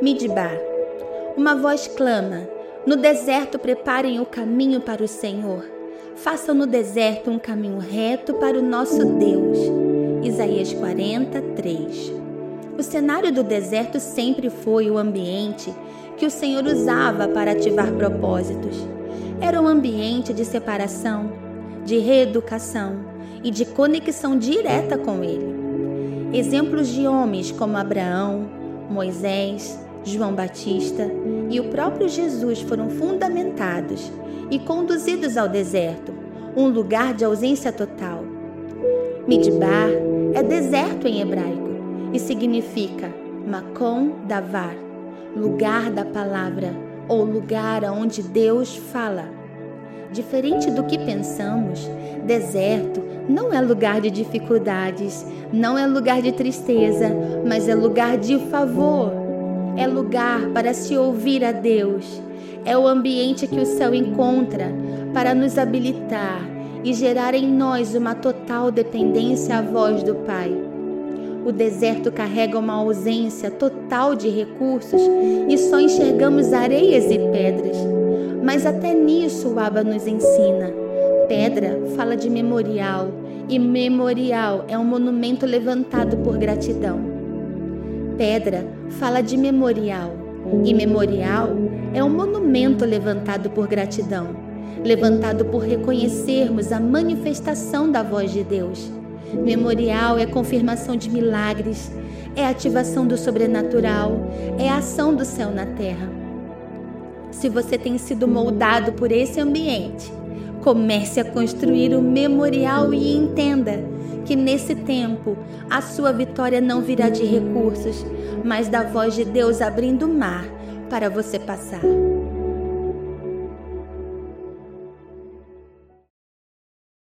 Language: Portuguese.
Midbar. Uma voz clama: No deserto preparem o caminho para o Senhor. Façam no deserto um caminho reto para o nosso Deus. Isaías 43. O cenário do deserto sempre foi o ambiente que o Senhor usava para ativar propósitos. Era um ambiente de separação, de reeducação e de conexão direta com Ele. Exemplos de homens como Abraão, Moisés, João Batista e o próprio Jesus foram fundamentados e conduzidos ao deserto, um lugar de ausência total. Midbar é deserto em hebraico e significa Makom Davar, lugar da palavra ou lugar aonde Deus fala. Diferente do que pensamos, deserto não é lugar de dificuldades, não é lugar de tristeza, mas é lugar de favor é lugar para se ouvir a Deus, é o ambiente que o céu encontra para nos habilitar e gerar em nós uma total dependência à voz do Pai. O deserto carrega uma ausência total de recursos e só enxergamos areias e pedras. Mas até nisso o Abba nos ensina. Pedra fala de memorial e memorial é um monumento levantado por gratidão. Pedra fala de memorial, e memorial é um monumento levantado por gratidão, levantado por reconhecermos a manifestação da voz de Deus. Memorial é confirmação de milagres, é ativação do sobrenatural, é ação do céu na terra. Se você tem sido moldado por esse ambiente, comece a construir o memorial e entenda que nesse tempo a sua vitória não virá de recursos, mas da voz de Deus abrindo o mar para você passar.